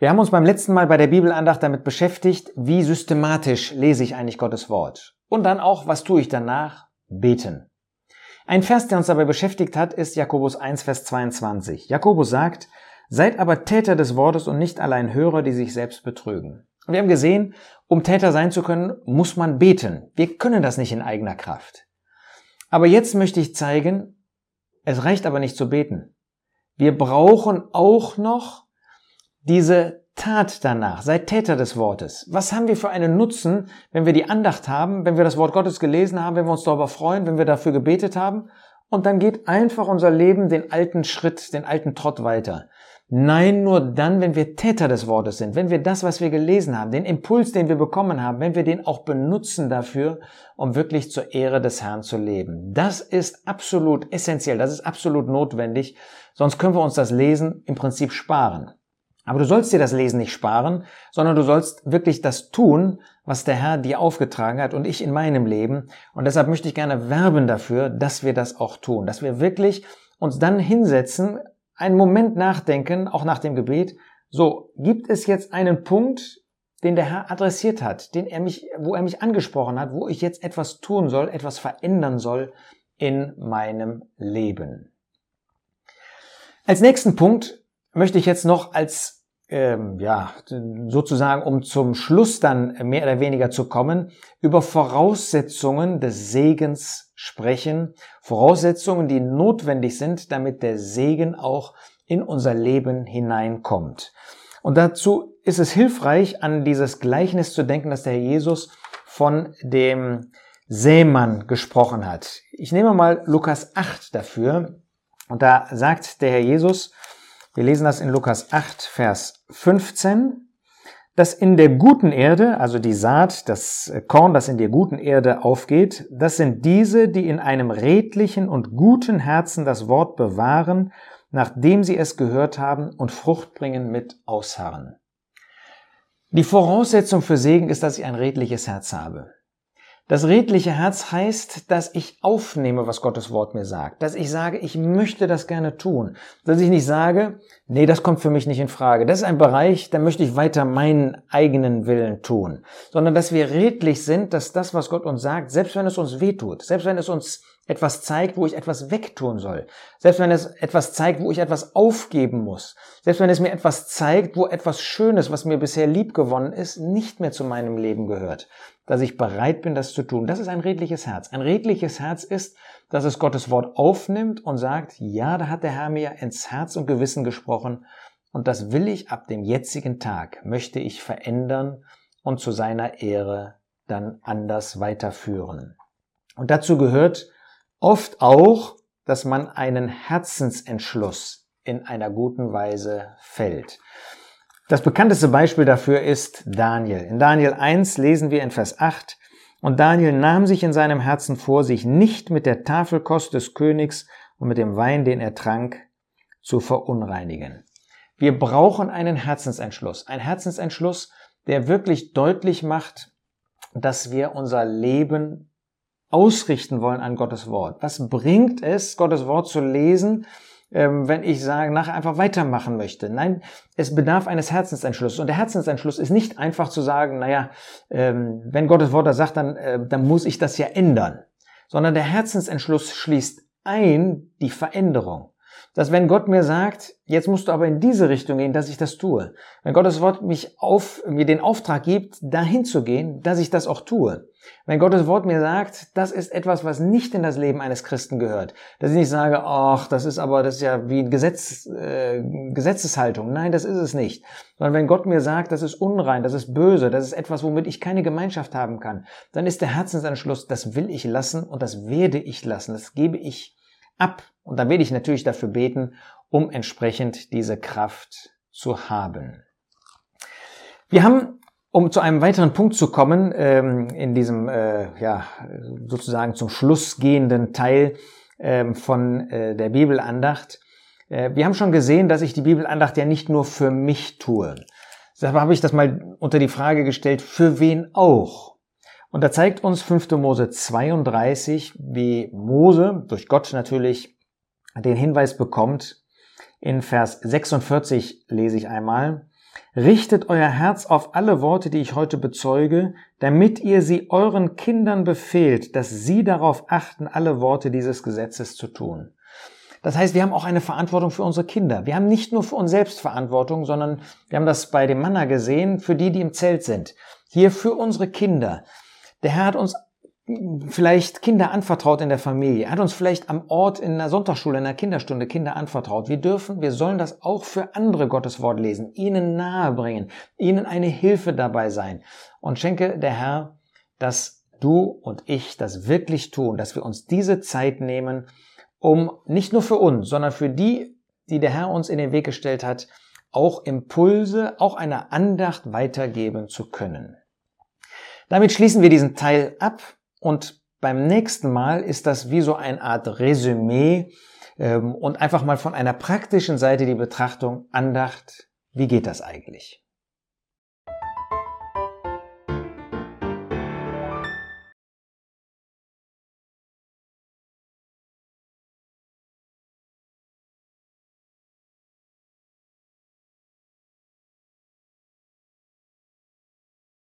Wir haben uns beim letzten Mal bei der Bibelandacht damit beschäftigt, wie systematisch lese ich eigentlich Gottes Wort. Und dann auch, was tue ich danach? Beten. Ein Vers, der uns dabei beschäftigt hat, ist Jakobus 1, Vers 22. Jakobus sagt, Seid aber Täter des Wortes und nicht allein Hörer, die sich selbst betrügen. Und wir haben gesehen, um Täter sein zu können, muss man beten. Wir können das nicht in eigener Kraft. Aber jetzt möchte ich zeigen, es reicht aber nicht zu beten. Wir brauchen auch noch diese Tat danach. Seid Täter des Wortes. Was haben wir für einen Nutzen, wenn wir die Andacht haben, wenn wir das Wort Gottes gelesen haben, wenn wir uns darüber freuen, wenn wir dafür gebetet haben? Und dann geht einfach unser Leben den alten Schritt, den alten Trott weiter. Nein, nur dann, wenn wir Täter des Wortes sind, wenn wir das, was wir gelesen haben, den Impuls, den wir bekommen haben, wenn wir den auch benutzen dafür, um wirklich zur Ehre des Herrn zu leben. Das ist absolut essentiell, das ist absolut notwendig, sonst können wir uns das Lesen im Prinzip sparen. Aber du sollst dir das Lesen nicht sparen, sondern du sollst wirklich das tun, was der Herr dir aufgetragen hat und ich in meinem Leben. Und deshalb möchte ich gerne werben dafür, dass wir das auch tun, dass wir wirklich uns dann hinsetzen, einen Moment nachdenken, auch nach dem Gebet. So, gibt es jetzt einen Punkt, den der Herr adressiert hat, den er mich, wo er mich angesprochen hat, wo ich jetzt etwas tun soll, etwas verändern soll in meinem Leben. Als nächsten Punkt möchte ich jetzt noch als ähm, ja, sozusagen, um zum Schluss dann mehr oder weniger zu kommen, über Voraussetzungen des Segens sprechen. Voraussetzungen, die notwendig sind, damit der Segen auch in unser Leben hineinkommt. Und dazu ist es hilfreich, an dieses Gleichnis zu denken, dass der Herr Jesus von dem Sämann gesprochen hat. Ich nehme mal Lukas 8 dafür. Und da sagt der Herr Jesus, wir lesen das in Lukas 8, Vers 15, dass in der guten Erde, also die Saat, das Korn, das in der guten Erde aufgeht, das sind diese, die in einem redlichen und guten Herzen das Wort bewahren, nachdem sie es gehört haben und Frucht bringen mit Ausharren. Die Voraussetzung für Segen ist, dass ich ein redliches Herz habe. Das redliche Herz heißt, dass ich aufnehme, was Gottes Wort mir sagt. Dass ich sage, ich möchte das gerne tun. Dass ich nicht sage, nee, das kommt für mich nicht in Frage. Das ist ein Bereich, da möchte ich weiter meinen eigenen Willen tun. Sondern dass wir redlich sind, dass das, was Gott uns sagt, selbst wenn es uns wehtut, selbst wenn es uns etwas zeigt, wo ich etwas wegtun soll. Selbst wenn es etwas zeigt, wo ich etwas aufgeben muss. Selbst wenn es mir etwas zeigt, wo etwas Schönes, was mir bisher lieb gewonnen ist, nicht mehr zu meinem Leben gehört dass ich bereit bin, das zu tun. Das ist ein redliches Herz. Ein redliches Herz ist, dass es Gottes Wort aufnimmt und sagt, ja, da hat der Herr mir ins Herz und Gewissen gesprochen und das will ich ab dem jetzigen Tag, möchte ich verändern und zu seiner Ehre dann anders weiterführen. Und dazu gehört oft auch, dass man einen Herzensentschluss in einer guten Weise fällt. Das bekannteste Beispiel dafür ist Daniel. In Daniel 1 lesen wir in Vers 8, und Daniel nahm sich in seinem Herzen vor, sich nicht mit der Tafelkost des Königs und mit dem Wein, den er trank, zu verunreinigen. Wir brauchen einen Herzensentschluss. Ein Herzensentschluss, der wirklich deutlich macht, dass wir unser Leben ausrichten wollen an Gottes Wort. Was bringt es, Gottes Wort zu lesen, ähm, wenn ich sage, nachher einfach weitermachen möchte. Nein, es bedarf eines Herzensentschlusses. Und der Herzensentschluss ist nicht einfach zu sagen, naja, ähm, wenn Gottes Wort das sagt, dann, äh, dann muss ich das ja ändern. Sondern der Herzensentschluss schließt ein die Veränderung dass wenn Gott mir sagt, jetzt musst du aber in diese Richtung gehen, dass ich das tue. Wenn Gottes Wort mich auf, mir den Auftrag gibt, dahin zu gehen, dass ich das auch tue. Wenn Gottes Wort mir sagt, das ist etwas, was nicht in das Leben eines Christen gehört, dass ich nicht sage, ach, das ist aber, das ist ja wie Gesetz, äh, Gesetzeshaltung. Nein, das ist es nicht. Sondern wenn Gott mir sagt, das ist unrein, das ist böse, das ist etwas, womit ich keine Gemeinschaft haben kann, dann ist der Herzensanschluss, das will ich lassen und das werde ich lassen, das gebe ich ab. Und dann werde ich natürlich dafür beten, um entsprechend diese Kraft zu haben. Wir haben, um zu einem weiteren Punkt zu kommen, ähm, in diesem, äh, ja, sozusagen zum Schluss gehenden Teil ähm, von äh, der Bibelandacht, äh, wir haben schon gesehen, dass ich die Bibelandacht ja nicht nur für mich tue. Deshalb habe ich das mal unter die Frage gestellt, für wen auch? Und da zeigt uns 5. Mose 32, wie Mose durch Gott natürlich den Hinweis bekommt. In Vers 46 lese ich einmal. Richtet euer Herz auf alle Worte, die ich heute bezeuge, damit ihr sie euren Kindern befehlt, dass sie darauf achten, alle Worte dieses Gesetzes zu tun. Das heißt, wir haben auch eine Verantwortung für unsere Kinder. Wir haben nicht nur für uns selbst Verantwortung, sondern wir haben das bei dem Manna gesehen, für die, die im Zelt sind. Hier für unsere Kinder. Der Herr hat uns vielleicht Kinder anvertraut in der Familie. Er hat uns vielleicht am Ort in der Sonntagsschule, in der Kinderstunde Kinder anvertraut. Wir dürfen, wir sollen das auch für andere Gottes Wort lesen, ihnen nahebringen, ihnen eine Hilfe dabei sein. Und schenke der Herr, dass du und ich das wirklich tun, dass wir uns diese Zeit nehmen, um nicht nur für uns, sondern für die, die der Herr uns in den Weg gestellt hat, auch Impulse, auch eine Andacht weitergeben zu können. Damit schließen wir diesen Teil ab und beim nächsten Mal ist das wie so eine Art Resümee ähm, und einfach mal von einer praktischen Seite die Betrachtung, Andacht, wie geht das eigentlich?